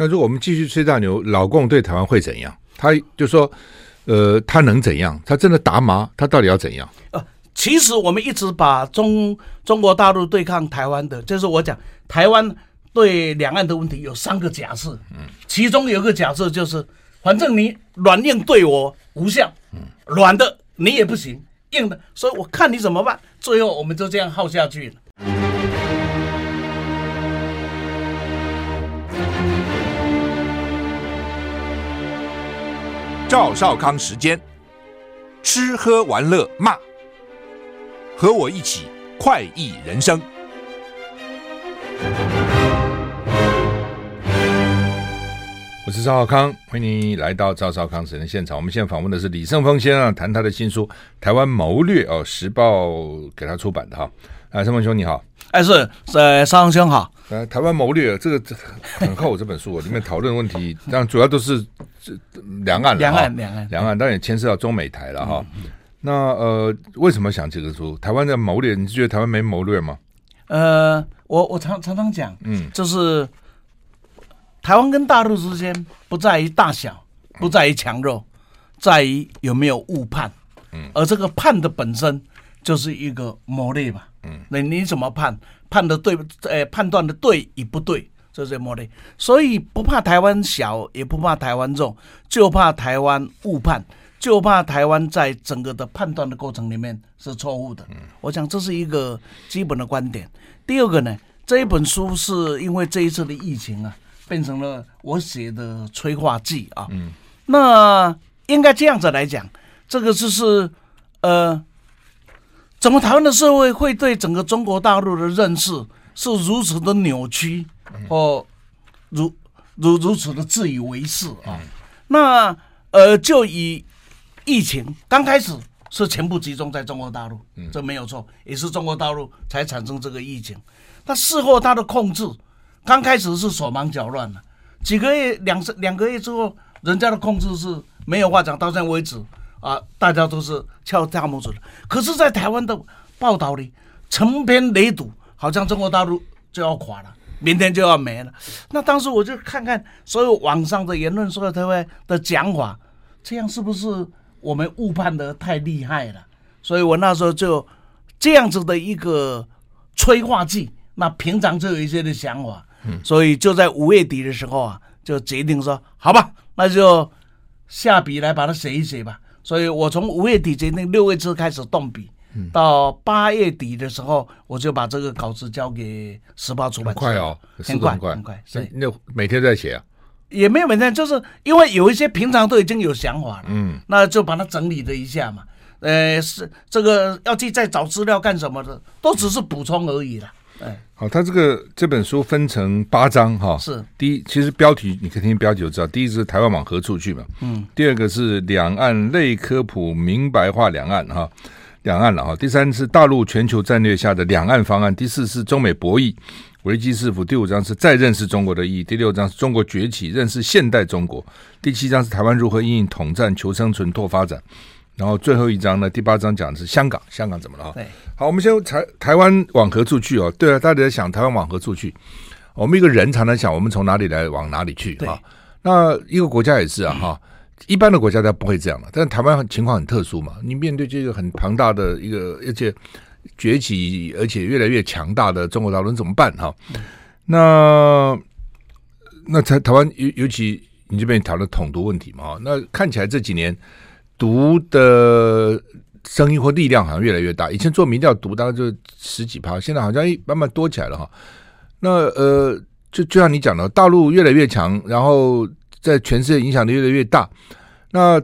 那如果我们继续吹大牛，老共对台湾会怎样？他就说，呃，他能怎样？他真的打麻？他到底要怎样？呃，其实我们一直把中中国大陆对抗台湾的，就是我讲台湾对两岸的问题有三个假设，嗯，其中有一个假设就是，反正你软硬对我无效，嗯，软的你也不行，硬的，所以我看你怎么办。最后我们就这样耗下去了。赵少康时间，吃喝玩乐骂，和我一起快意人生。我是赵少康，欢迎你来到赵少康时间现场。我们现在访问的是李胜峰先生，谈他的新书《台湾谋略》哦，时报给他出版的哈。哎，圣峰兄你好。哎，是，呃，少康兄好。呃，台湾谋略这个很厚，这本书里面讨论问题，但主要都是这两岸，两岸，两岸，两岸，当然也牵涉到中美台了哈。那呃，为什么想这个书？台湾的谋略，你是觉得台湾没谋略吗？呃，我我常常常讲，嗯，就是台湾跟大陆之间不在于大小，不在于强弱，在于有没有误判。嗯，而这个判的本身就是一个谋略吧。嗯，那你怎么判？判的对，呃，判断的对与不对，所以不怕台湾小，也不怕台湾重，就怕台湾误判，就怕台湾在整个的判断的过程里面是错误的。我想这是一个基本的观点。第二个呢，这一本书是因为这一次的疫情啊，变成了我写的催化剂啊。嗯，那应该这样子来讲，这个就是呃。怎么台湾的社会会对整个中国大陆的认识是如此的扭曲，或如如如此的自以为是啊？那呃，就以疫情刚开始是全部集中在中国大陆，这没有错，也是中国大陆才产生这个疫情。但事后它的控制刚开始是手忙脚乱的，几个月两两个月之后，人家的控制是没有话讲，到现在为止。啊，大家都是翘大拇指的。可是，在台湾的报道里，成篇累牍，好像中国大陆就要垮了，明天就要没了。那当时我就看看所有网上的言论，所有台湾的讲法，这样是不是我们误判的太厉害了？所以我那时候就这样子的一个催化剂。那平常就有一些的想法，嗯，所以就在五月底的时候啊，就决定说，好吧，那就下笔来把它写一写吧。所以我从五月底决定六月初开始动笔，到八月底的时候，我就把这个稿子交给时报出版社。很快哦，很快，很快。是那每天在写啊？也没有每天，就是因为有一些平常都已经有想法了，嗯，那就把它整理了一下嘛。呃，是这个要去再找资料干什么的，都只是补充而已了。哎，好，他这个这本书分成八章哈，是第一，其实标题你可以听标题就知道，第一是台湾往何处去嘛，嗯，第二个是两岸类科普明白化两岸哈，两岸了哈，第三是大陆全球战略下的两岸方案，第四是中美博弈危机四伏，第五章是再认识中国的意义，第六章是中国崛起认识现代中国，第七章是台湾如何应应统战求生存拓发展。然后最后一章呢，第八章讲的是香港，香港怎么了？对，好，我们先台台湾往何处去哦？对啊，大家在想台湾往何处去？我们一个人常常想，我们从哪里来往哪里去啊？那一个国家也是啊，哈，一般的国家它不会这样的，但是台湾情况很特殊嘛，你面对这个很庞大的一个而且崛起而且越来越强大的中国大陆怎么办哈？那那台台湾尤尤其你这边讨论统独问题嘛，那看起来这几年。独的声音或力量好像越来越大。以前做民调独大概就十几趴，现在好像一慢慢多起来了哈。那呃，就就像你讲的，大陆越来越强，然后在全世界影响力越来越大。那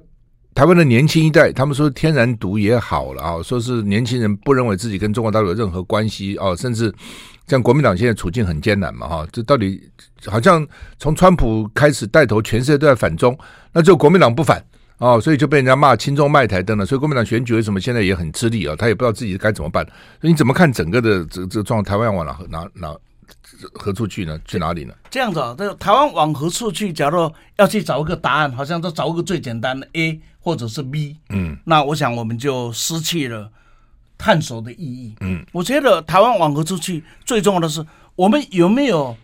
台湾的年轻一代，他们说天然独也好了啊，说是年轻人不认为自己跟中国大陆有任何关系哦，甚至像国民党现在处境很艰难嘛哈。这到底好像从川普开始带头，全世界都在反中，那就国民党不反。哦，所以就被人家骂亲中卖台灯了。所以国民党选举为什么现在也很吃力啊？他也不知道自己该怎么办。所以你怎么看整个的这这状况？台湾往哪哪哪何处去呢？去哪里呢？这样子啊，这个台湾往何处去？假如要去找一个答案，好像都找一个最简单的 A 或者是 B。嗯，那我想我们就失去了探索的意义。嗯，我觉得台湾往何处去最重要的是我们有没有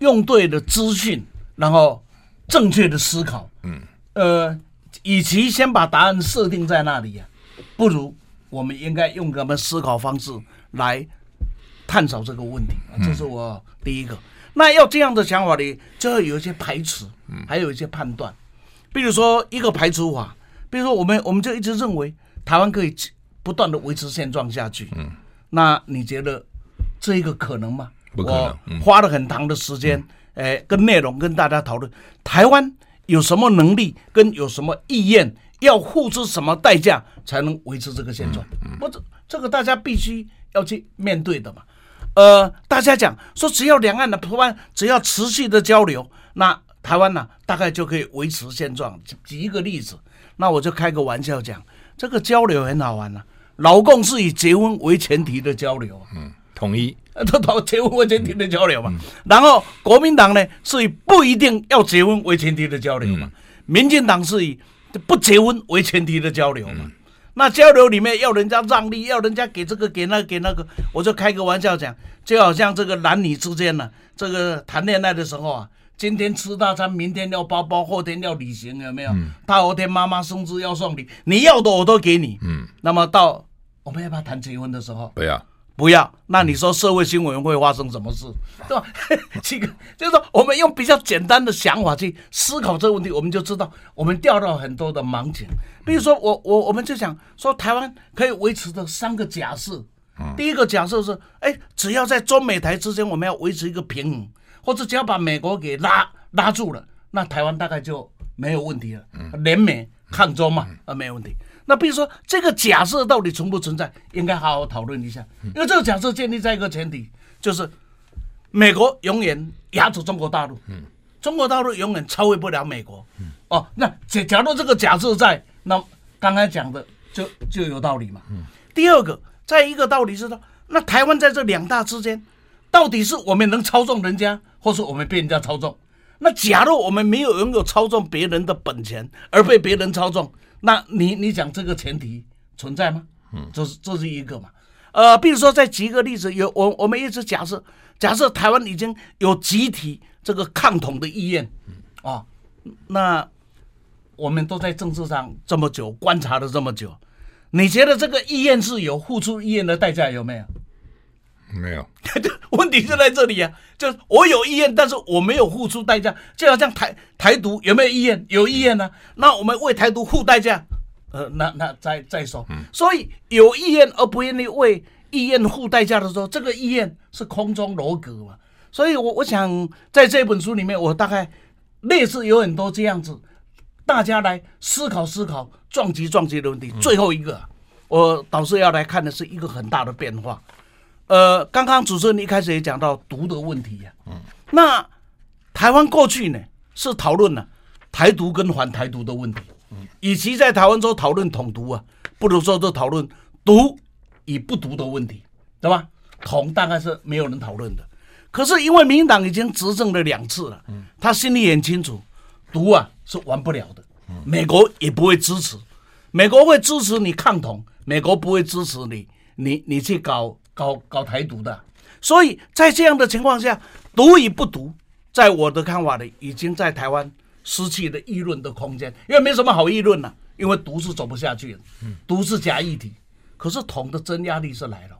用对的资讯，然后正确的思考。嗯，呃，与其先把答案设定在那里呀、啊，不如我们应该用我们思考方式来探讨这个问题。这是我第一个。嗯、那要这样的想法呢，就要有一些排斥，还有一些判断。比如说一个排除法，比如说我们我们就一直认为台湾可以不断的维持现状下去。嗯，那你觉得这一个可能吗？不可能。我花了很长的时间，跟内容跟大家讨论，台湾有什么能力跟有什么意愿，要付出什么代价才能维持这个现状？不、嗯，这、嗯、这个大家必须要去面对的嘛。呃，大家讲说，只要两岸的台湾只要持续的交流，那。台湾呢、啊，大概就可以维持现状。举一个例子，那我就开个玩笑讲，这个交流很好玩呐、啊。老共是以结婚为前提的交流，嗯，统一，都统结婚为前提的交流嘛。嗯、然后国民党呢是以不一定要结婚为前提的交流嘛。嗯、民进党是以不结婚为前提的交流嘛。嗯、那交流里面要人家让利，要人家给这个给那个给那个，我就开个玩笑讲，就好像这个男女之间呢、啊，这个谈恋爱的时候啊。今天吃大餐，明天要包包，后天要旅行，有没有？嗯、大后天妈妈生日要送礼，你要的我都给你。嗯，那么到我们要不要谈结婚的时候？不要，不要。那你说社会新闻会发生什么事？嗯、对吧？这个就是说，我们用比较简单的想法去思考这个问题，我们就知道我们掉到很多的盲点。比如说我，我我我们就想说，台湾可以维持的三个假设。嗯、第一个假设是，哎，只要在中美台之间，我们要维持一个平衡。或者只要把美国给拉拉住了，那台湾大概就没有问题了。联美抗中嘛，啊，没有问题。那比如说这个假设到底存不存在，应该好好讨论一下。因为这个假设建立在一个前提，就是美国永远压住中国大陆，中国大陆永远超越不了美国。哦，那假假如这个假设在，那刚才讲的就就有道理嘛。嗯第二个，再一个道理是说，那台湾在这两大之间。到底是我们能操纵人家，或是我们被人家操纵？那假如我们没有拥有操纵别人的本钱，而被别人操纵，那你你讲这个前提存在吗？嗯，这是这是一个嘛。呃，比如说再举一个例子，有我我们一直假设，假设台湾已经有集体这个抗统的意愿，啊，那我们都在政治上这么久观察了这么久，你觉得这个意愿是有付出意愿的代价有没有？没有，问题就在这里呀、啊，就是我有意愿，但是我没有付出代价，就好像台台独有没有意愿？有意愿呢、啊，那我们为台独付代价，呃，那那再再说。嗯、所以有意愿而不愿意为意愿付代价的时候，这个意愿是空中楼阁嘛。所以我我想在这本书里面，我大概类似有很多这样子，大家来思考思考撞击撞击的问题。嗯、最后一个，我导师要来看的是一个很大的变化。呃，刚刚主持人一开始也讲到毒的问题呀、啊，嗯，那台湾过去呢是讨论了台独跟反台独的问题，嗯，与其在台湾说讨论统独啊，不如说就讨论独与不独的问题，对吧？统大概是没有人讨论的，可是因为民进党已经执政了两次了，嗯，他心里很清楚，独啊是玩不了的，嗯，美国也不会支持，美国会支持你抗统，美国不会支持你，你你去搞。搞搞台独的，所以在这样的情况下，独与不独，在我的看法里，已经在台湾失去了议论的空间，因为没什么好议论了，因为独是走不下去的，独是假议题，可是统的真压力是来了，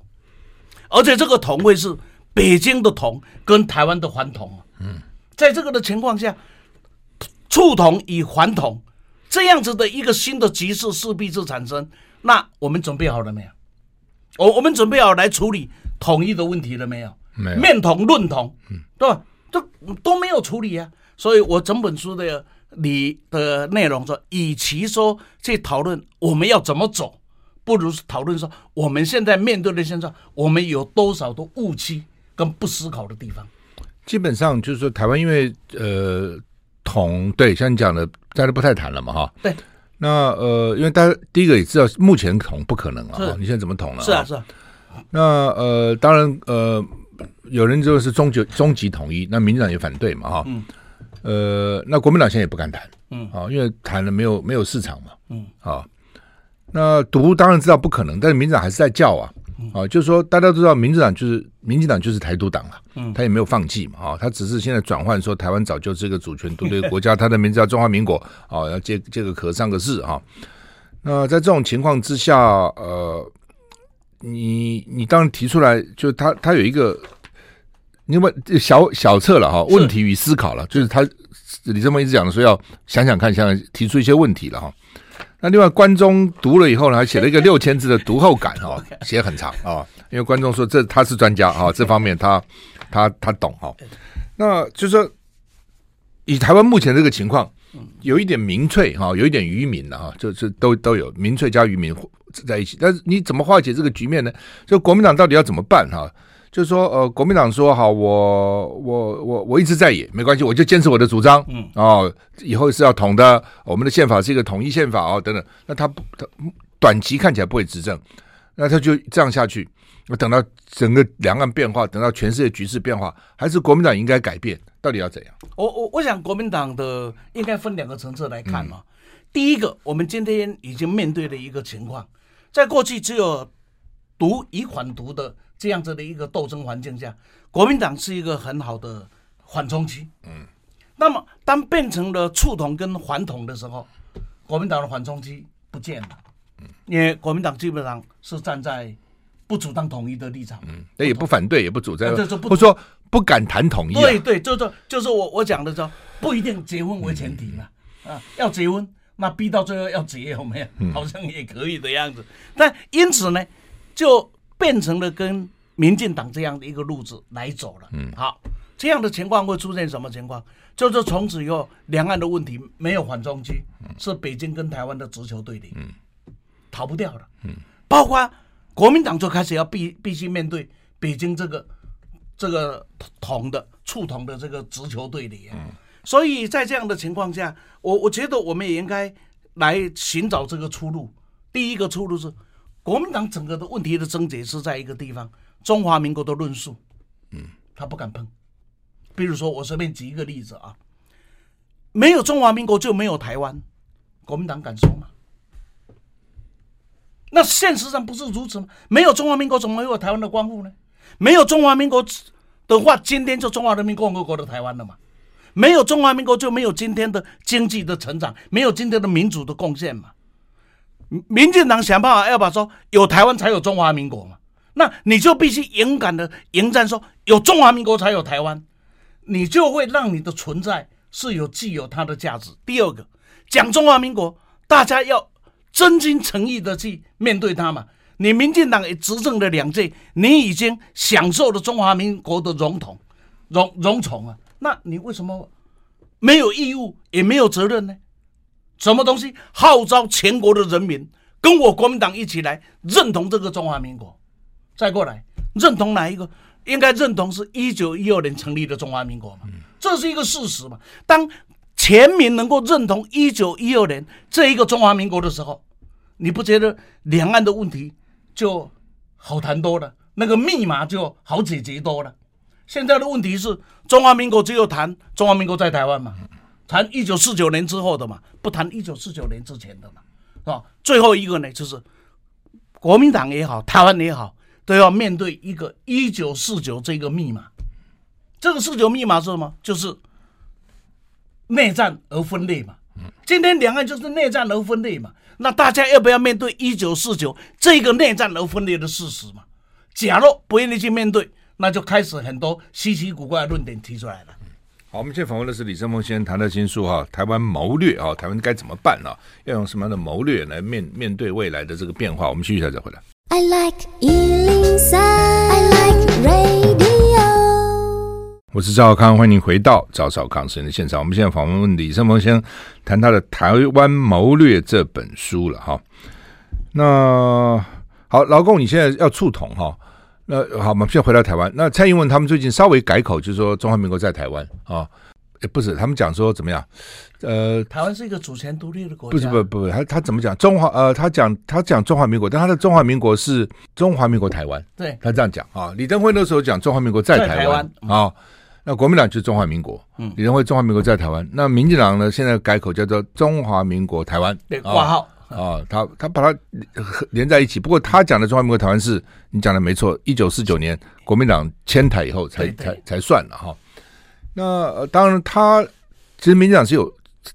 而且这个统会是北京的统跟台湾的反统，嗯，在这个的情况下，促统与反统这样子的一个新的局势势必是产生，那我们准备好了没有？我我们准备好来处理统一的问题了没有？没有。面统论统，嗯，对吧？都都没有处理啊。所以我整本书的里的内容说，与其说去讨论我们要怎么走，不如讨论说我们现在面对的现状，我们有多少的误区跟不思考的地方。基本上就是说，台湾因为呃统对，像你讲的，大家都不太谈了嘛，哈。对。那呃，因为大家第一个也知道，目前统不可能啊，是你现在怎么统了？是啊，是啊。那呃，当然呃，有人就是终极终极统一，那民进党也反对嘛，哈。嗯。呃，那国民党现在也不敢谈，嗯，啊，因为谈了没有没有市场嘛，嗯，啊。那独当然知道不可能，但是民进党还是在叫啊，啊，就是说大家都知道，民进党就是民进党就是台独党了，嗯，他也没有放弃嘛，啊，他只是现在转换说台湾早就是一个主权独立国家，他的名字叫中华民国，啊，要借借个壳上个市哈。那在这种情况之下，呃，你你当然提出来，就他他有一个，你问小小测了哈，问题与思考了，就是他李正峰一直讲的说要想想看，想想提出一些问题了哈。那另外，关中读了以后呢，还写了一个 六千字的读后感哈，写很长啊。因为观众说这他是专家啊，这方面他他他懂哈。那就是说，以台湾目前这个情况，有一点民粹哈，有一点愚民的哈，就是都都有民粹加愚民在一起。但是你怎么化解这个局面呢？就国民党到底要怎么办哈？就是说，呃，国民党说好，我我我我一直在野，没关系，我就坚持我的主张，嗯，哦，以后是要统的，我们的宪法是一个统一宪法哦，等等。那他不，他短期看起来不会执政，那他就这样下去。那等到整个两岸变化，等到全世界局势变化，还是国民党应该改变？到底要怎样？我我我想，国民党的应该分两个层次来看嘛。嗯、第一个，我们今天已经面对的一个情况，在过去只有独以反独的。这样子的一个斗争环境下，国民党是一个很好的缓冲期。嗯，那么当变成了促统跟反统的时候，国民党的缓冲期不见了。嗯，因为国民党基本上是站在不主张统一的立场。嗯，那也不反对，也不主张，或说不敢谈统一，啊。对对，就是就是我我讲的说，不一定结婚为前提嘛。嗯、啊，要结婚，那逼到最后要结有没有？嗯、好像也可以的样子。但因此呢，就。变成了跟民进党这样的一个路子来走了。嗯，好，这样的情况会出现什么情况？就是从此以后，两岸的问题没有缓冲区，是北京跟台湾的直球对垒，嗯，逃不掉了。嗯，包括国民党就开始要必必须面对北京这个这个同的触同的这个直球对垒。嗯，所以在这样的情况下，我我觉得我们也应该来寻找这个出路。第一个出路是。国民党整个的问题的症结是在一个地方，中华民国的论述，嗯，他不敢碰。比如说，我随便举一个例子啊，没有中华民国就没有台湾，国民党敢说吗？那现实上不是如此吗？没有中华民国，怎么会有台湾的光复呢？没有中华民国的话，今天就中华人民共和国的台湾了嘛？没有中华民国，就没有今天的经济的成长，没有今天的民主的贡献嘛？民进党想办法要把说有台湾才有中华民国嘛，那你就必须勇敢的迎战，说有中华民国才有台湾，你就会让你的存在是有具有它的价值。第二个，讲中华民国，大家要真心诚意的去面对它嘛。你民进党也执政了两届，你已经享受了中华民国的荣统、荣荣宠啊，那你为什么没有义务也没有责任呢？什么东西号召全国的人民跟我国民党一起来认同这个中华民国？再过来认同哪一个？应该认同是一九一二年成立的中华民国嘛？这是一个事实嘛？当全民能够认同一九一二年这一个中华民国的时候，你不觉得两岸的问题就好谈多了？那个密码就好解决多了？现在的问题是中华民国只有谈中华民国在台湾嘛？谈一九四九年之后的嘛，不谈一九四九年之前的嘛，是吧？最后一个呢，就是国民党也好，台湾也好，都要面对一个一九四九这个密码。这个四九密码是什么？就是内战而分裂嘛。今天两岸就是内战而分裂嘛。那大家要不要面对一九四九这个内战而分裂的事实嘛？假如不愿意去面对，那就开始很多稀奇古怪的论点提出来了。好，我们现在访问的是李正峰先生谈的新书哈，台湾谋略啊，台湾该怎么办呢？要用什么样的谋略来面面对未来的这个变化？我们继续再回来。I like 103, I like radio。我是赵少康，欢迎回到赵少康时间的现场。我们现在访问李正峰先生谈他的《台湾谋略》这本书了哈。那好，老共，你现在要触统哈。那好，我们现在回到台湾。那蔡英文他们最近稍微改口，就是说中华民国在台湾啊，诶，不是，他们讲说怎么样？呃，台湾是一个主权独立的国家。不是，不不不，他他怎么讲？中华呃，他讲他讲中华民国，但他的中华民国是中华民国台湾。对，他这样讲啊。李登辉那时候讲中华民国在台湾啊，那国民党就是中华民国。嗯，李登辉中华民国在台湾。那民进党呢？现在改口叫做中华民国台湾。对，挂号啊，他他把它连在一起。不过他讲的中华民国台湾是你讲的没错，一九四九年国民党迁台以后才才才算了哈。那、呃、当然他其实民进党是有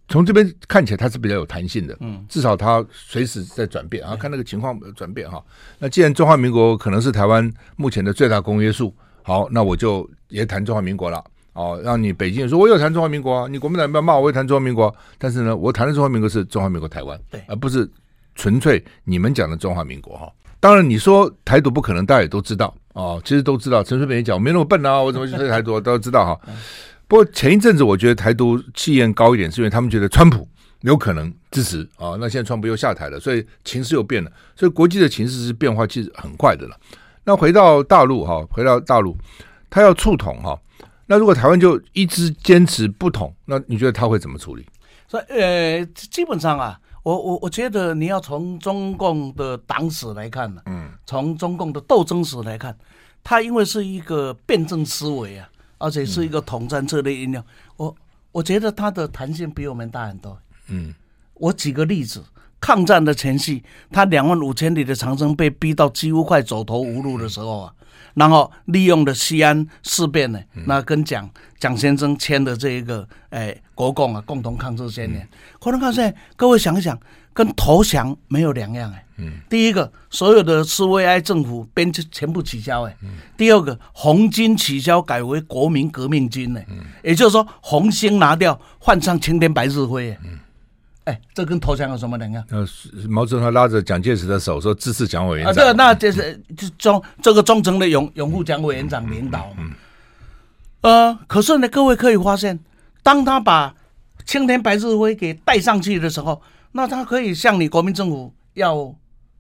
从这边看起来他是比较有弹性的，嗯，至少他随时在转变啊，看那个情况转变哈。那既然中华民国可能是台湾目前的最大公约数，好，那我就也谈中华民国了。哦，让你北京人说我有谈中华民国啊，你国民党不要骂我，我也谈中华民国。但是呢，我谈的中华民国是中华民国台湾，对，而不是纯粹你们讲的中华民国哈。当然，你说台独不可能，大家也都知道哦，其实都知道。陈水扁也讲，我没那么笨啊，我怎么去台独？都知道哈。不过前一阵子，我觉得台独气焰高一点，是因为他们觉得川普有可能支持啊。那现在川普又下台了，所以情势又变了。所以国际的情势是变化其实很快的了。那回到大陆哈，回到大陆，他要促统哈。那如果台湾就一直坚持不统，那你觉得他会怎么处理？所以呃，基本上啊，我我我觉得你要从中共的党史来看呢，嗯，从中共的斗争史来看，他因为是一个辩证思维啊，而且是一个统战策略应用，我我觉得他的弹性比我们大很多。嗯，我举个例子，抗战的前夕，他两万五千里的长征被逼到几乎快走投无路的时候啊。然后利用了西安事变呢，那跟蒋蒋先生签的这一个诶国共啊共同抗日宣言，共同抗日宣言，各位想一想，跟投降没有两样哎。嗯。第一个，所有的苏维埃政府编制全部取消哎。嗯。第二个，红军取消改为国民革命军呢。嗯。也就是说，红星拿掉，换上青天白日灰。嗯。哎，这跟投降有什么两样？呃，毛泽东他拉着蒋介石的手说支持蒋委员长。啊，对，那就是就忠这个忠诚的拥拥护蒋委员长领导。嗯。呃，可是呢，各位可以发现，当他把青天白日辉给带上去的时候，那他可以向你国民政府要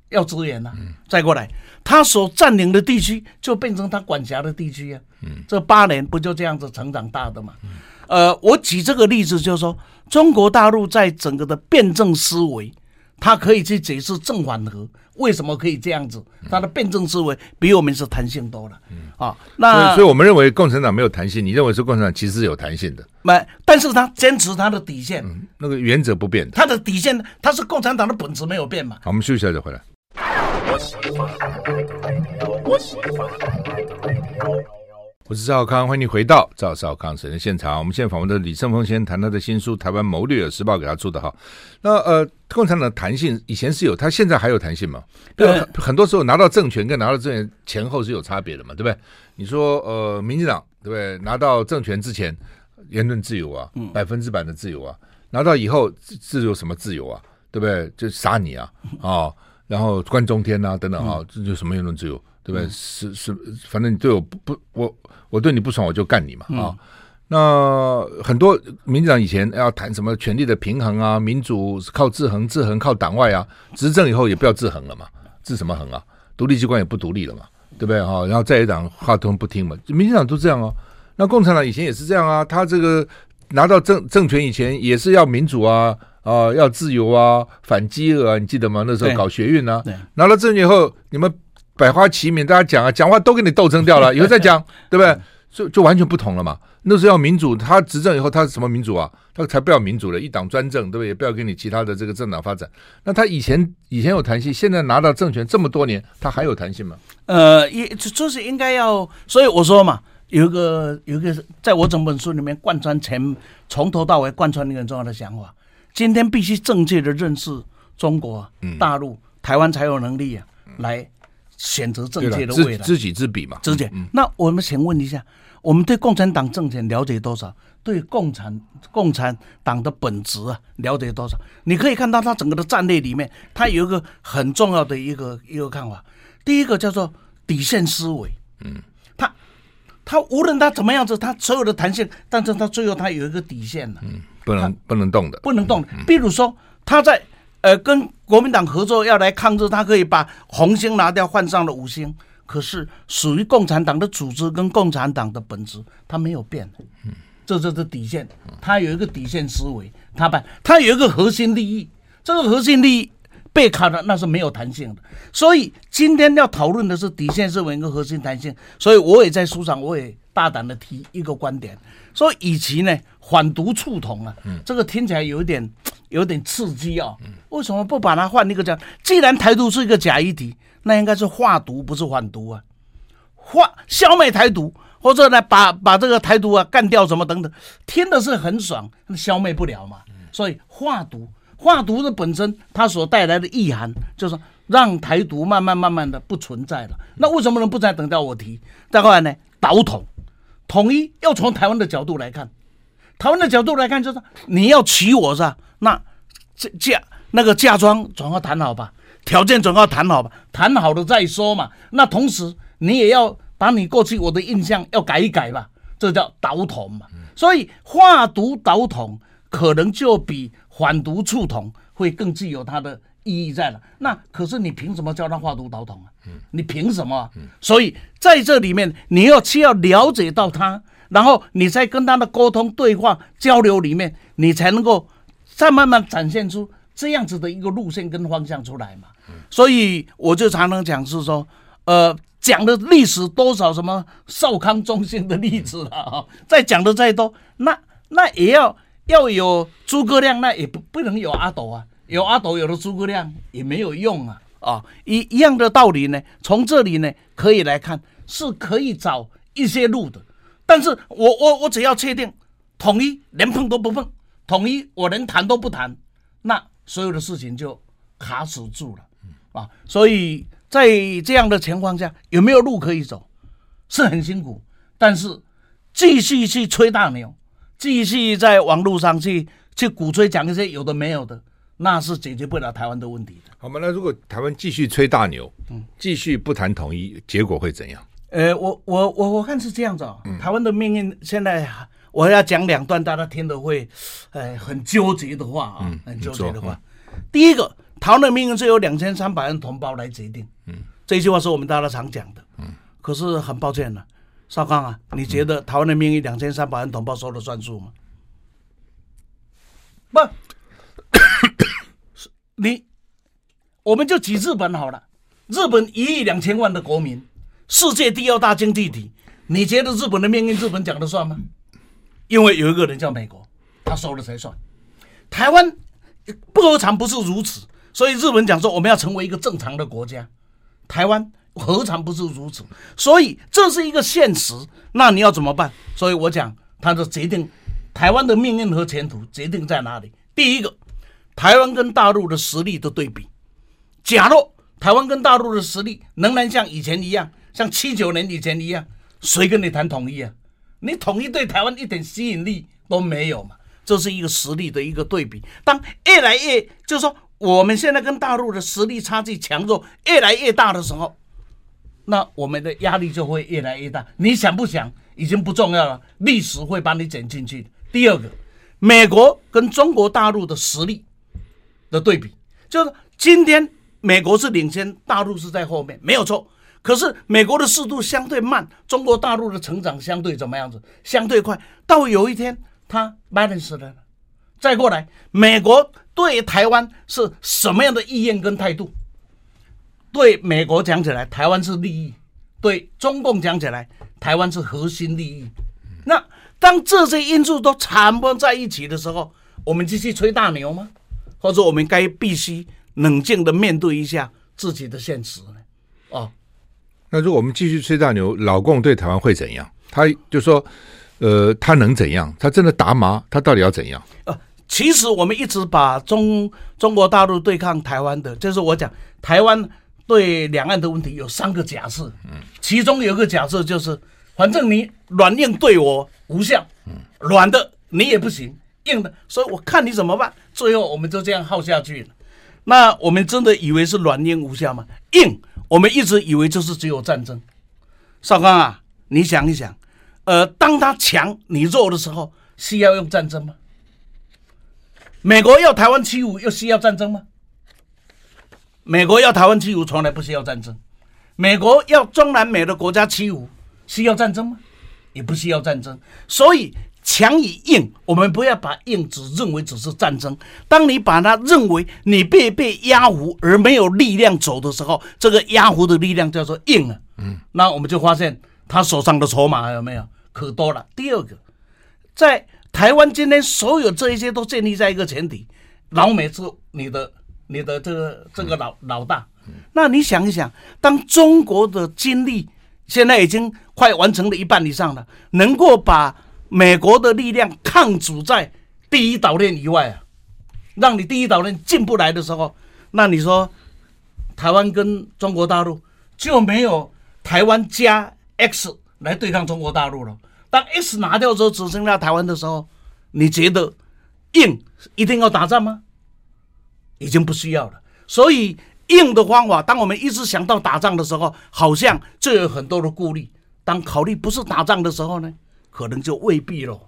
要支援了。嗯。再过来，他所占领的地区就变成他管辖的地区啊。嗯。这八年不就这样子成长大的嘛？嗯。呃，我举这个例子就是说。中国大陆在整个的辩证思维，它可以去解释正反合，为什么可以这样子？它的辩证思维比我们是弹性多了。嗯，啊，那所以，我们认为共产党没有弹性，你认为是共产党其实是有弹性的。没，但是他坚持他的底线，嗯，那个原则不变。他的底线，他是共产党的本质没有变嘛？好，我们休息一下再回来。我是赵少康，欢迎你回到赵少康时间现场。我们现在访问的李胜峰先生谈他的新书《台湾谋略》，时报给他出的哈。那呃，共产党的弹性以前是有，他现在还有弹性吗？对，很多时候拿到政权跟拿到政权前后是有差别的嘛，对不对？你说呃，民进党对不对？拿到政权之前言论自由啊，百分之百的自由啊，拿到以后自由什么自由啊，对不对？就杀你啊啊、哦，然后关中天啊等等啊，这就什么言论自由？对不对？是是，反正你对我不不，我我对你不爽，我就干你嘛啊！嗯、那很多民进党以前要谈什么权力的平衡啊，民主靠制衡，制衡靠党外啊。执政以后也不要制衡了嘛，制什么衡啊？独立机关也不独立了嘛，对不对啊？然后在野党话都不听嘛，民进党都这样哦。那共产党以前也是这样啊，他这个拿到政政权以前也是要民主啊啊、呃，要自由啊，反饥饿啊，你记得吗？那时候搞学运啊，拿到政权以后你们。百花齐鸣，大家讲啊，讲话都给你斗争掉了，以后再讲，对不对？就就完全不同了嘛。那时候要民主，他执政以后，他是什么民主啊？他才不要民主了，一党专政，对不对？也不要给你其他的这个政党发展。那他以前以前有弹性，现在拿到政权这么多年，他还有弹性吗？呃，也就是应该要，所以我说嘛，有一个有一个，在我整本书里面贯穿前从头到尾贯穿一个很重要的想法：今天必须正确的认识中国大陆、嗯、台湾才有能力啊来。选择正确的未来，知己知彼嘛。知己。那我们请问一下，我们对共产党政权了解多少？对共产共产党的本质啊，了解多少？你可以看到他整个的战略里面，他有一个很重要的一个一个看法。第一个叫做底线思维。嗯，他他无论他怎么样子，他所有的弹性，但是他最后他有一个底线的。嗯，不能不能动的，不能动的。比如说他在。呃，跟国民党合作要来抗日，他可以把红星拿掉，换上了五星。可是属于共产党的组织跟共产党的本质，他没有变。嗯，这就是底线，他有一个底线思维，他把，他有一个核心利益，这个核心利益被卡了，那是没有弹性的。所以今天要讨论的是底线思维跟核心弹性。所以我也在书上，我也大胆的提一个观点，说以及呢反毒促统啊，这个听起来有点。有点刺激啊、哦。为什么不把它换一个讲？既然台独是一个假议题，那应该是化毒，不是反毒啊。化消灭台独，或者呢把把这个台独啊干掉什么等等，听的是很爽，消灭不了嘛。所以化毒，化毒的本身它所带来的意涵，就是让台独慢慢慢慢的不存在了。那为什么能不再？等到我提。再后来呢，倒统，统一要从台湾的角度来看。台湾的角度来看，就是你要娶我是吧？那这嫁那个嫁妆总要谈好吧，条件总要谈好吧，谈好了再说嘛。那同时你也要把你过去我的印象要改一改吧，这叫倒统嘛。所以化独倒统可能就比反独促统会更具有它的意义在了。那可是你凭什么叫他画图导统啊？你凭什么？所以在这里面你要需要了解到他。然后你在跟他的沟通、对话、交流里面，你才能够再慢慢展现出这样子的一个路线跟方向出来嘛。所以我就常常讲是说，呃，讲的历史多少什么少康中兴的例子了啊，再讲的再多，那那也要要有诸葛亮，那也不不能有阿斗啊，有阿斗有了诸葛亮也没有用啊啊，一一样的道理呢，从这里呢可以来看，是可以找一些路的。但是我我我只要确定统一，连碰都不碰；统一，我连谈都不谈，那所有的事情就卡死住了啊！所以在这样的情况下，有没有路可以走？是很辛苦，但是继续去吹大牛，继续在网络上去去鼓吹讲一些有的没有的，那是解决不了台湾的问题的。好嘛？那如果台湾继续吹大牛，嗯，继续不谈统一，结果会怎样？呃，我我我我看是这样子哦。台湾的命运现在，我要讲两段，大家听得会，呃，很纠结的话啊，很纠结的话。第一个，台湾的命运是由两千三百万同胞来决定。嗯，这句话是我们大家常讲的。嗯，可是很抱歉了，少康啊，你觉得台湾的命运两千三百万同胞说了算数吗？不，你，我们就举日本好了，日本一亿两千万的国民。世界第二大经济体，你觉得日本的命运日本讲的算吗？因为有一个人叫美国，他说了才算。台湾不何尝不是如此？所以日本讲说我们要成为一个正常的国家，台湾何尝不是如此？所以这是一个现实。那你要怎么办？所以我讲，他的决定台湾的命运和前途决定在哪里？第一个，台湾跟大陆的实力的对比。假若台湾跟大陆的实力仍然像以前一样。像七九年以前一样，谁跟你谈统一啊？你统一对台湾一点吸引力都没有嘛？这是一个实力的一个对比。当越来越就是说，我们现在跟大陆的实力差距强弱越来越大的时候，那我们的压力就会越来越大。你想不想已经不重要了，历史会把你卷进去。第二个，美国跟中国大陆的实力的对比，就是今天美国是领先，大陆是在后面，没有错。可是美国的速度相对慢，中国大陆的成长相对怎么样子？相对快。到有一天，它 balance 了。再过来，美国对台湾是什么样的意愿跟态度？对美国讲起来，台湾是利益；对中共讲起来，台湾是核心利益。那当这些因素都缠绑在一起的时候，我们继续吹大牛吗？或者我们该必须冷静的面对一下自己的现实呢？哦。那如果我们继续吹大牛，老共对台湾会怎样？他就说，呃，他能怎样？他真的打麻？他到底要怎样？呃，其实我们一直把中中国大陆对抗台湾的，就是我讲台湾对两岸的问题有三个假设，嗯，其中有一个假设就是，反正你软硬对我无效，嗯，软的你也不行，硬的，所以我看你怎么办。最后我们就这样耗下去了。那我们真的以为是软硬无效吗？硬。我们一直以为就是只有战争，少刚啊，你想一想，呃，当他强你弱的时候，需要用战争吗？美国要台湾欺侮，又需要战争吗？美国要台湾欺侮，从来不需要战争。美国要中南美的国家欺侮，需要战争吗？也不需要战争。所以。强与硬，我们不要把硬只认为只是战争。当你把它认为你被被压服而没有力量走的时候，这个压服的力量叫做硬啊。嗯，那我们就发现他手上的筹码有没有可多了。第二个，在台湾今天所有这一些都建立在一个前提：老美是你的你的这个这个老老大。那你想一想，当中国的经历现在已经快完成了一半以上了，能够把美国的力量抗阻在第一岛链以外啊，让你第一岛链进不来的时候，那你说台湾跟中国大陆就没有台湾加 X 来对抗中国大陆了。当 X 拿掉之后，只剩下台湾的时候，你觉得硬一定要打仗吗？已经不需要了。所以。硬的方法，当我们一直想到打仗的时候，好像就有很多的顾虑。当考虑不是打仗的时候呢，可能就未必了。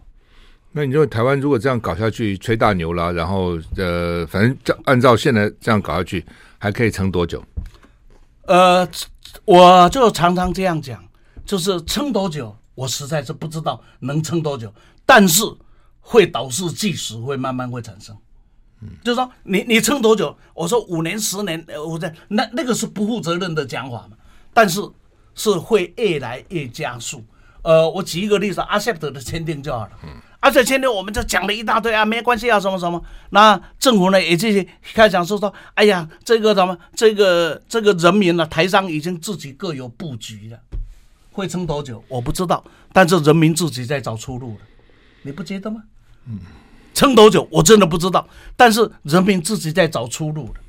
那你认为台湾如果这样搞下去，吹大牛啦，然后呃，反正照按照现在这样搞下去，还可以撑多久？呃，我就常常这样讲，就是撑多久，我实在是不知道能撑多久，但是会导致即时会慢慢会产生。就是说，你你撑多久？我说五年、十年，我在那那个是不负责任的讲法嘛。但是是会越来越加速。呃，我举一个例子，RCEP 的签订就好了。嗯。RCEP 签订，我们就讲了一大堆啊，没关系啊，什么什么。那政府呢也继续开始说说，哎呀，这个什么，这个这个人民呢、台商已经自己各有布局了。会撑多久？我不知道。但是人民自己在找出路了，你不觉得吗？嗯。撑多久，我真的不知道。但是人民自己在找出路的。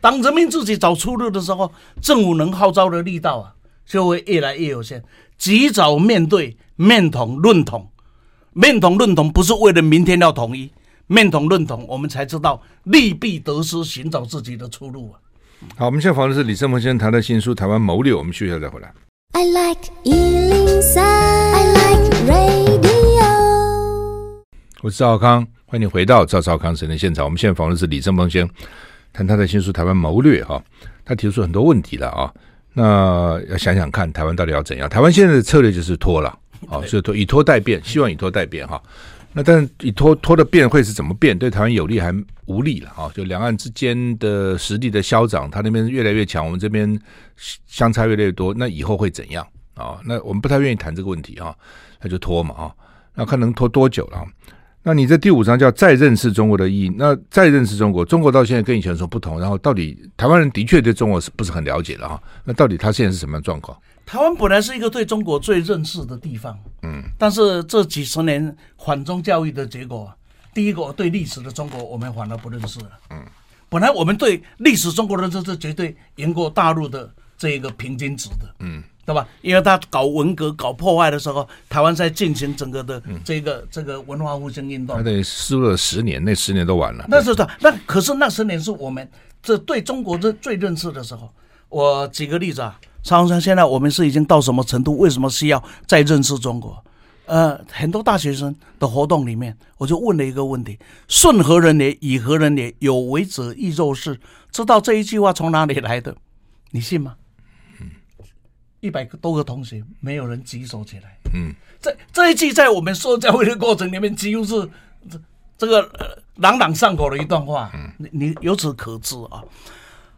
当人民自己找出路的时候，政府能号召的力道啊，就会越来越有限。及早面对，面统论统，面统论统不是为了明天要统一，面统论统，我们才知道利弊得失，寻找自己的出路啊。好，我们现在访的是李正峰先生谈的新书《台湾谋略》，我们休息一下再回来。I like 103, I like radio。我是赵康。欢迎你回到赵少康时间的现场。我们现在访问的是李正邦先生，谈他的新书《台湾谋略》哈。他提出很多问题了啊。那要想想看，台湾到底要怎样？台湾现在的策略就是拖了，啊，所以拖以拖待变，希望以拖待变哈。那但是以拖拖的变会是怎么变？对台湾有利还无利了啊？就两岸之间的实力的消长，他那边越来越强，我们这边相差越来越多，那以后会怎样啊？那我们不太愿意谈这个问题啊，那就拖嘛啊。那看能拖多久了？那你这第五章叫再认识中国的意义。那再认识中国，中国到现在跟以前说不同。然后到底台湾人的确对中国是不是很了解了哈？那到底他现在是什么样状况？台湾本来是一个对中国最认识的地方，嗯，但是这几十年反中教育的结果，第一个对历史的中国我们反而不认识了，嗯，本来我们对历史中国的认识是绝对赢过大陆的这一个平均值的，嗯。对吧？因为他搞文革、搞破坏的时候，台湾在进行整个的这个、嗯、这个文化复兴运动。他得输了十年，那十年都完了。那是的，那可是那十年是我们这对中国的最认识的时候。我举个例子啊，常常现在我们是已经到什么程度？为什么需要再认识中国？呃，很多大学生的活动里面，我就问了一个问题：顺何人也，以何人也？有为者亦若是。知道这一句话从哪里来的？你信吗？一百个多个同学，没有人举手起来。嗯，这这一句在我们受教育的过程里面，几乎是这这个、呃、朗朗上口的一段话。嗯，你你由此可知啊。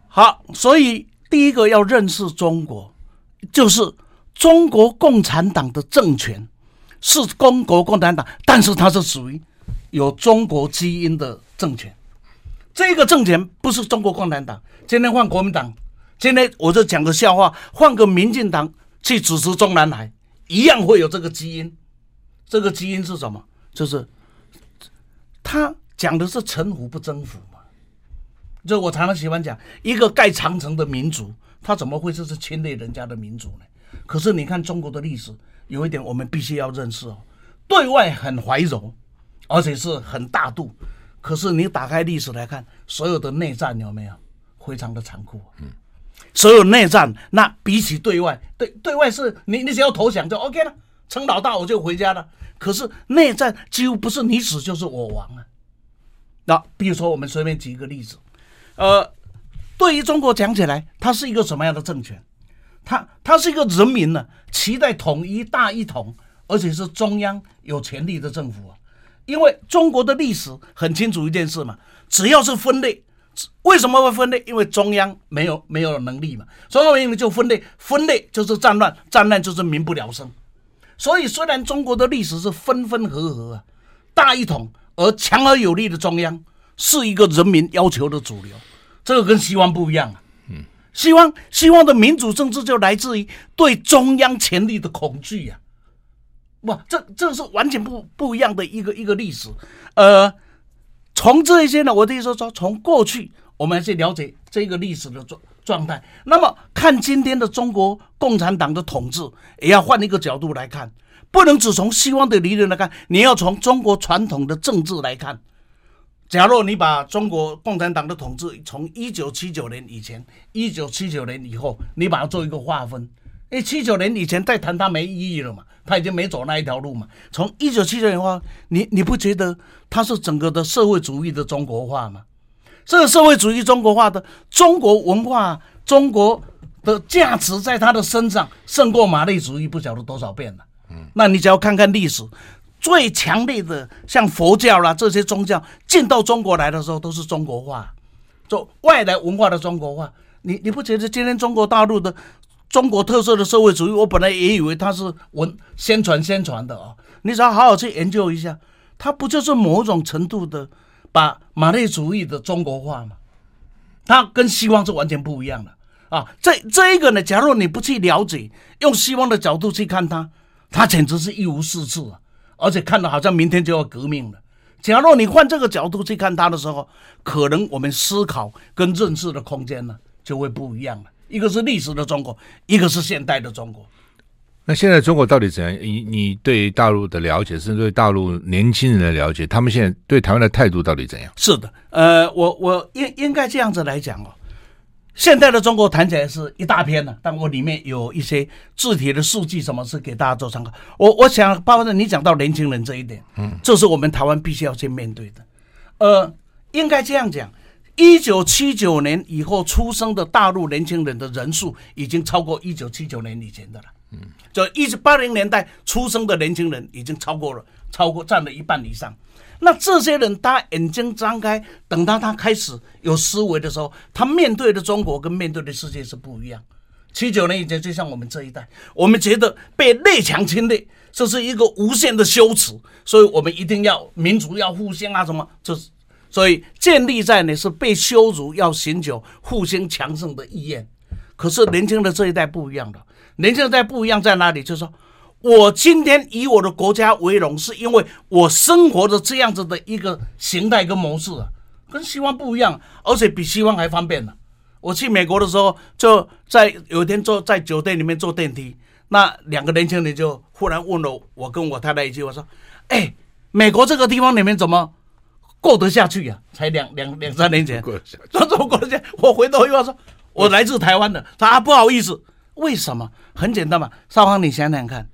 好，所以第一个要认识中国，就是中国共产党的政权是中国共产党，但是它是属于有中国基因的政权。这个政权不是中国共产党，今天换国民党。今天我就讲个笑话，换个民进党去主持中南海，一样会有这个基因。这个基因是什么？就是他讲的是臣服不征服嘛。就我常常喜欢讲，一个盖长城的民族，他怎么会是是侵略人家的民族呢？可是你看中国的历史，有一点我们必须要认识哦，对外很怀柔，而且是很大度。可是你打开历史来看，所有的内战有没有非常的残酷？嗯。所有内战，那比起对外，对对外是你你只要投降就 OK 了，称老大我就回家了。可是内战几乎不是你死就是我亡啊。那比如说我们随便举一个例子，呃，对于中国讲起来，它是一个什么样的政权？它它是一个人民呢、期待统一大一统，而且是中央有权力的政府啊。因为中国的历史很清楚一件事嘛，只要是分裂。为什么会分裂？因为中央没有没有能力嘛，所以我们就分裂，分裂就是战乱，战乱就是民不聊生。所以虽然中国的历史是分分合合啊，大一统而强而有力的中央，是一个人民要求的主流，这个跟西方不一样啊。嗯，西方西方的民主政治就来自于对中央权力的恐惧呀、啊。哇，这这是完全不不一样的一个一个历史。呃，从这一些呢，我的意思说，从过去我们去了解这个历史的状状态，那么看今天的中国共产党的统治，也要换一个角度来看，不能只从西方的理论来看，你要从中国传统的政治来看。假如你把中国共产党的统治从一九七九年以前、一九七九年以后，你把它做一个划分，因为七九年以前再谈它没意义了嘛，他已经没走那一条路嘛。从一九七九年的话，你你不觉得它是整个的社会主义的中国化吗？这个社会主义中国化的中国文化、中国的价值在它的身上胜过马列主义不晓得多少遍了。嗯，那你只要看看历史。最强烈的，像佛教啦这些宗教进到中国来的时候，都是中国化，就外来文化的中国化。你你不觉得今天中国大陆的中国特色的社会主义，我本来也以为它是文宣传宣传的哦。你只要好好去研究一下，它不就是某种程度的把马列主义的中国化吗？它跟西方是完全不一样的啊。这这一个呢，假如你不去了解，用西方的角度去看它，它简直是一无是处啊。而且看的好像明天就要革命了。假如你换这个角度去看它的时候，可能我们思考跟认识的空间呢就会不一样了。一个是历史的中国，一个是现代的中国。那现在中国到底怎样？你你对大陆的了解，甚至对大陆年轻人的了解，他们现在对台湾的态度到底怎样？是的，呃，我我应应该这样子来讲哦。现代的中国谈起来是一大篇了，但我里面有一些具体的数据，什么是给大家做参考。我我想，包括你讲到年轻人这一点，嗯，这是我们台湾必须要去面对的。呃，应该这样讲，一九七九年以后出生的大陆年轻人的人数已经超过一九七九年以前的了。嗯，就一九八零年代出生的年轻人已经超过了，超过占了一半以上。那这些人，他眼睛张开，等到他开始有思维的时候，他面对的中国跟面对的世界是不一样。七九年以前，就像我们这一代，我们觉得被列强侵略，这是一个无限的羞耻，所以我们一定要民族要复兴啊，什么？这是所以建立在你是被羞辱要寻求复兴强盛的意愿。可是年轻的这一代不一样的，年轻一代不一样在哪里？就是说。我今天以我的国家为荣，是因为我生活的这样子的一个形态跟模式啊，跟西方不一样，而且比西方还方便呢。我去美国的时候，就在有一天坐在酒店里面坐电梯，那两个年轻人就忽然问了我跟我太太一句，我说：“哎，美国这个地方你们怎么过得下去呀？才两两两三年前，过得下去，怎么过得下去？”我回头又要说：“我来自台湾的。”他啊，不好意思，为什么？很简单嘛，少芳，你想想看。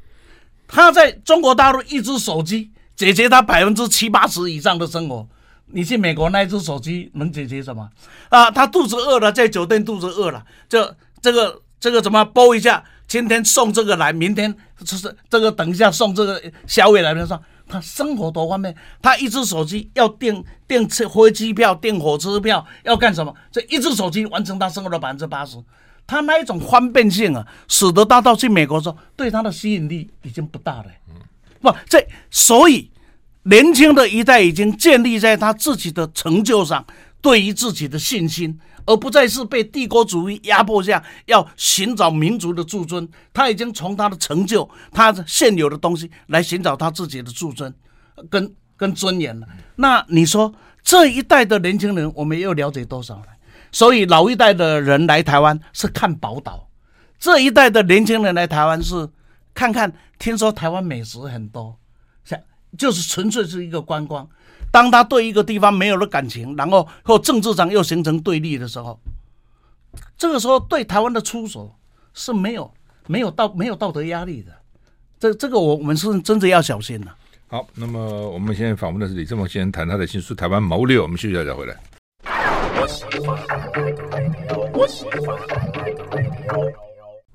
他在中国大陆一只手机解决他百分之七八十以上的生活，你去美国那一只手机能解决什么？啊，他肚子饿了，在酒店肚子饿了，就这个这个怎么拨一下？今天送这个来，明天就是这个等一下送这个宵夜来，他说他生活多方便，他一只手机要订订车飞机票、订火车票，要干什么？这一只手机完成他生活的百分之八十。他那一种方便性啊，使得他到去美国之后，对他的吸引力已经不大了。嗯不，这所以年轻的一代已经建立在他自己的成就上，对于自己的信心，而不再是被帝国主义压迫下要寻找民族的自尊。他已经从他的成就、他现有的东西来寻找他自己的自尊跟跟尊严了。那你说这一代的年轻人，我们又了解多少呢？所以老一代的人来台湾是看宝岛，这一代的年轻人来台湾是看看，听说台湾美食很多，像就是纯粹是一个观光。当他对一个地方没有了感情，然后或政治上又形成对立的时候，这个时候对台湾的出手是没有没有道没有道德压力的。这这个我我们是真的要小心了。好，那么我们现在访问的是李正峰先生，谈他的新书《台湾谋略》，我们休息一下再回来。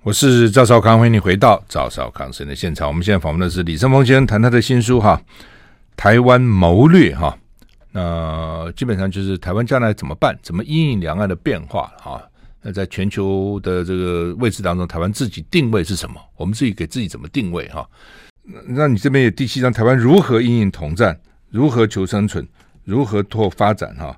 我是赵少康，欢迎你回到赵少康生的现场。我们现在访问的是李正峰先生，谈他的新书哈，《台湾谋略》哈。那基本上就是台湾将来怎么办，怎么因应两岸的变化哈。那在全球的这个位置当中，台湾自己定位是什么？我们自己给自己怎么定位哈？那你这边有第七章，台湾如何因应统战，如何求生存？如何拓发展哈？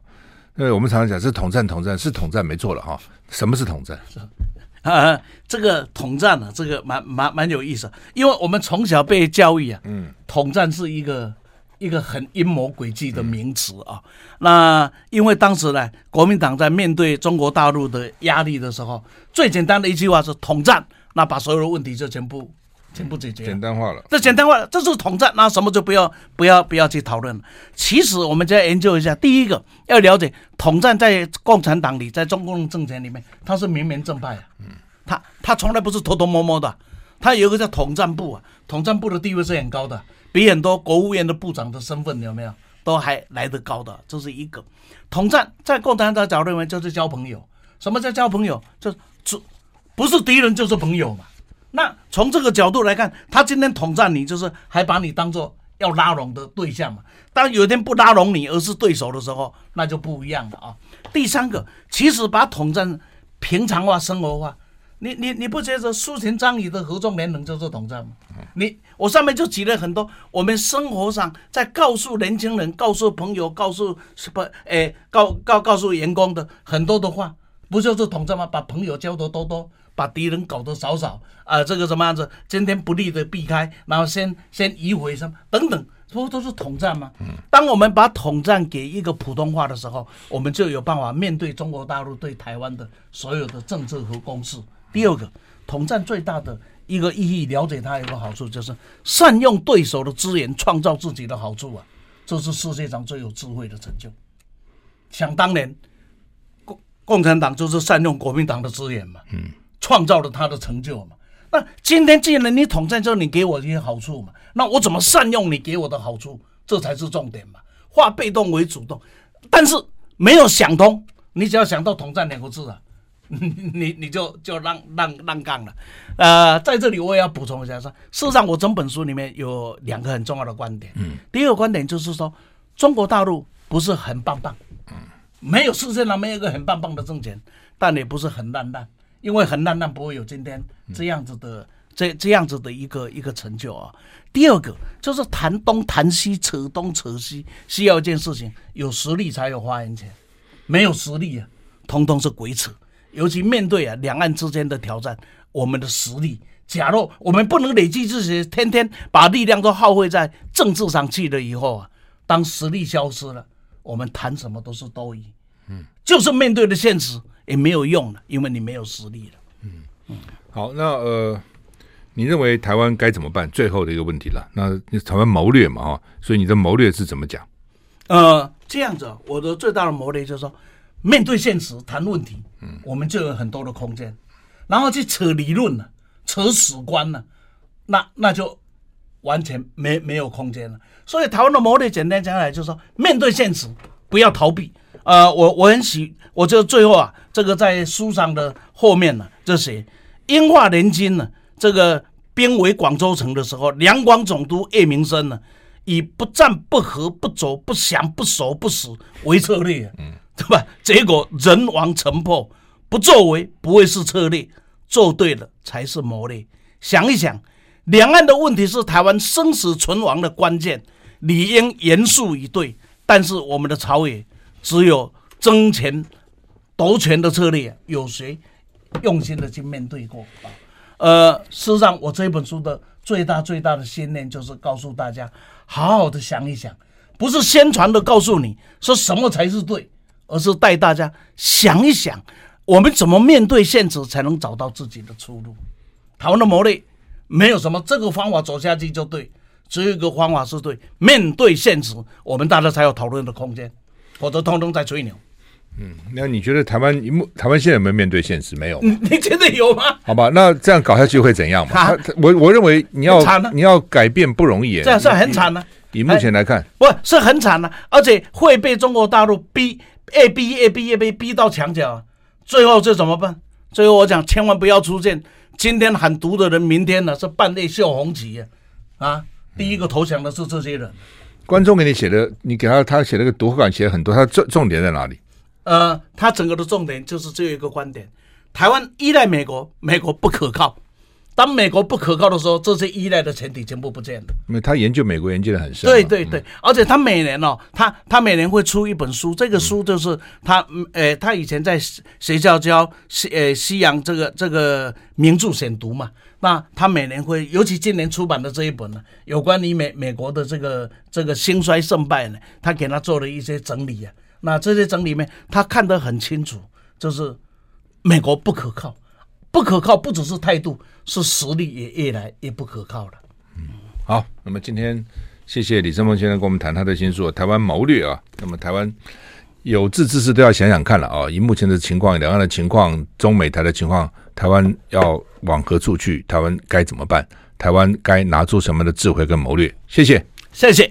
因为我们常常讲是统战，统战是统战没错了哈。什么是统战？啊，这个统战呢、啊，这个蛮蛮蛮有意思，因为我们从小被教育啊，嗯，统战是一个一个很阴谋诡计的名词啊。嗯、那因为当时呢，国民党在面对中国大陆的压力的时候，最简单的一句话是统战，那把所有的问题就全部全部解决，简单化了。这简单化了，这是统战，那什么就不要不要不要去讨论了。其实我们再研究一下，第一个要了解统战在共产党里，在中共政权里面，它是明明正派啊。嗯。他他从来不是偷偷摸摸的，他有一个叫统战部啊，统战部的地位是很高的，比很多国务院的部长的身份有没有都还来得高的，这是一个。统战在共产党角度认为就是交朋友，什么叫交朋友？就是不是敌人就是朋友嘛。那从这个角度来看，他今天统战你，就是还把你当做要拉拢的对象嘛。当有一天不拉拢你，而是对手的时候，那就不一样了啊。第三个，其实把统战平常化、生活化。你你你不觉得苏秦张仪的合纵连横就是统战吗？你我上面就举了很多我们生活上在告诉年轻人、告诉朋友、告诉什么诶告告告诉员工的很多的话，不就是统战吗？把朋友交得多多，把敌人搞得少少啊，这个什么样子？今天不利的避开，然后先先迂回什么等等，不都是统战吗？当我们把统战给一个普通话的时候，我们就有办法面对中国大陆对台湾的所有的政策和攻势。第二个，统战最大的一个意义，了解它有个好处，就是善用对手的资源，创造自己的好处啊！这是世界上最有智慧的成就。想当年，共共产党就是善用国民党的资源嘛，嗯，创造了他的成就嘛。那今天既然你统战之后，你给我一些好处嘛，那我怎么善用你给我的好处？这才是重点嘛。化被动为主动，但是没有想通，你只要想到统战两个字啊。你你就就让让让杠了，呃，在这里我也要补充一下说，事实上我整本书里面有两个很重要的观点。嗯，第一个观点就是说，中国大陆不是很棒棒，嗯，没有世界上没有一个很棒棒的政权，但也不是很烂烂，因为很烂烂不会有今天这样子的这这样子的一个一个成就啊。第二个就是谈东谈西扯东扯西，需要一件事情，有实力才有发言权，没有实力啊，通通是鬼扯。尤其面对啊两岸之间的挑战，我们的实力，假若我们不能累积自己，天天把力量都耗费在政治上去了以后啊，当实力消失了，我们谈什么都是多余。嗯，就是面对的现实也没有用了，因为你没有实力了。嗯嗯，好，那呃，你认为台湾该怎么办？最后的一个问题了。那台湾谋略嘛，哈，所以你的谋略是怎么讲？呃，这样子，我的最大的谋略就是说。面对现实谈问题，嗯，我们就有很多的空间，然后去扯理论了，扯史观了，那那就完全没没有空间了。所以台湾的谋略简单讲来就是说，面对现实不要逃避。呃，我我很喜，我就最后啊，这个在书上的后面呢，这写英法联军呢，这个兵围广州城的时候，两广总督叶明生呢，以不战不和不走不降不守不死为策略，嗯。对吧？结果人亡城破，不作为不会是策略，做对了才是谋略。想一想，两岸的问题是台湾生死存亡的关键，理应严肃以对。但是我们的朝野只有争权夺权的策略，有谁用心的去面对过啊？呃，事实上，我这本书的最大最大的信念就是告诉大家，好好的想一想，不是宣传的告诉你说什么才是对。而是带大家想一想，我们怎么面对现实，才能找到自己的出路。台湾的谋略没有什么，这个方法走下去就对，只有一个方法是对。面对现实，我们大家才有讨论的空间，否则通通在吹牛。嗯，那你觉得台湾台湾现在有没有面对现实？没有。你觉得有吗？好吧，那这样搞下去会怎样我我认为你要你要改变不容易，这样是很惨的。以目前来看，不是很惨的，而且会被中国大陆逼。越逼越逼越被逼到墙角，最后这怎么办？最后我讲，千万不要出现今天喊毒的人，明天呢是半夜秀红旗啊！第一个投降的是这些人。观众给你写的，你给他他写那个读后感，写很多，他重重点在哪里？呃，他整个的重点就是只有一个观点：台湾依赖美国，美国不可靠；当美国不可靠的时候，这些依赖的前提全部不见了。因为他研究美国研究的很深。对对对，嗯、而且他每年哦，他他每年会出一本书，这个书就是他，呃，他以前在学校教西呃西洋这个这个名著选读嘛。那他每年会，尤其今年出版的这一本呢，有关于美美国的这个这个兴衰胜败呢，他给他做了一些整理啊。那这些整理里面，他看得很清楚，就是美国不可靠。不可靠不只是态度，是实力也越来越不可靠了。嗯，好，那么今天谢谢李生峰先生跟我们谈他的新书《台湾谋略》啊。那么台湾有志之士都要想想看了啊，以目前的情况、两岸的情况、中美台的情况，台湾要往何处去？台湾该怎么办？台湾该拿出什么的智慧跟谋略？谢谢，谢谢。